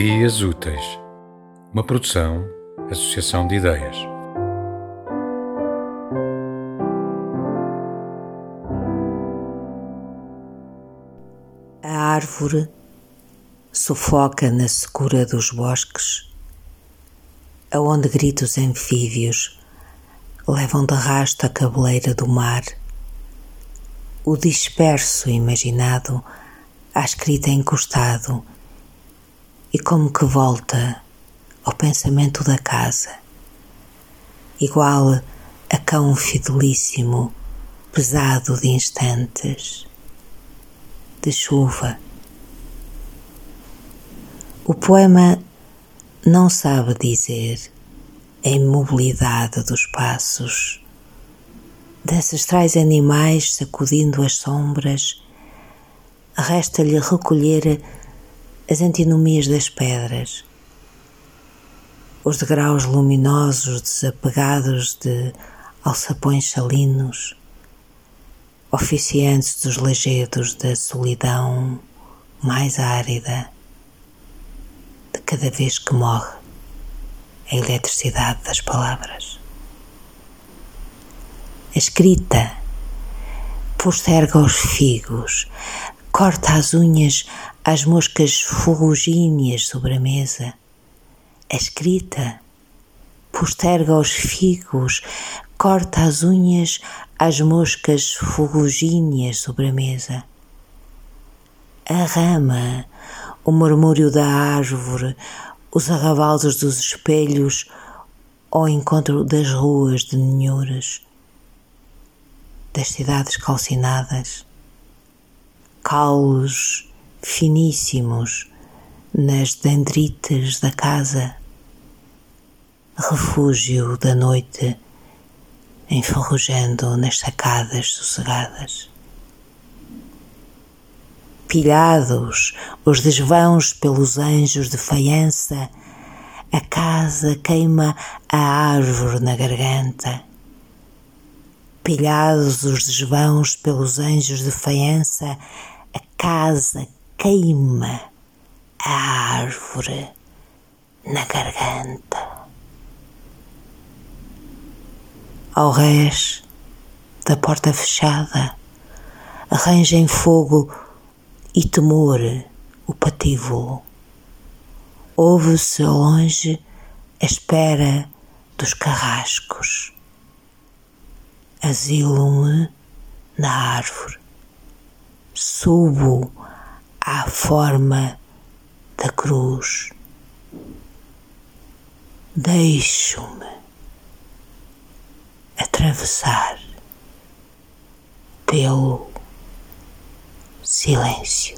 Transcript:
Ideias Úteis, uma produção, associação de ideias. A árvore sufoca na secura dos bosques, aonde gritos anfíbios levam de rasto a cabeleira do mar, o disperso imaginado à escrita encostado e como que volta ao pensamento da casa, igual a cão fidelíssimo, pesado de instantes, de chuva. O poema não sabe dizer a imobilidade dos passos, de ancestrais animais sacudindo as sombras, resta-lhe recolher as antinomias das pedras, os degraus luminosos desapegados de alçapões salinos, oficiantes dos lajedos da solidão mais árida, de cada vez que morre a eletricidade das palavras. A escrita posterga os figos, corta as unhas às moscas ferrugíneas sobre a mesa. A escrita posterga os figos, corta as unhas às moscas ferrugíneas sobre a mesa. A rama, o murmúrio da árvore, os arrabaldos dos espelhos ao encontro das ruas de ninhuras, das cidades calcinadas, caulos finíssimos nas dendrites da casa, refúgio da noite enferrujando nas sacadas sossegadas. Pilhados os desvãos pelos anjos de faiança, a casa queima a árvore na garganta. Pilhados os desvãos pelos anjos de faiança, a casa queima a árvore na garganta. Ao rés da porta fechada, arranja em fogo e temor o pativo. Ouve-se longe a espera dos carrascos. Asilo-me na árvore. Subo à forma da cruz. Deixo-me atravessar pelo silêncio.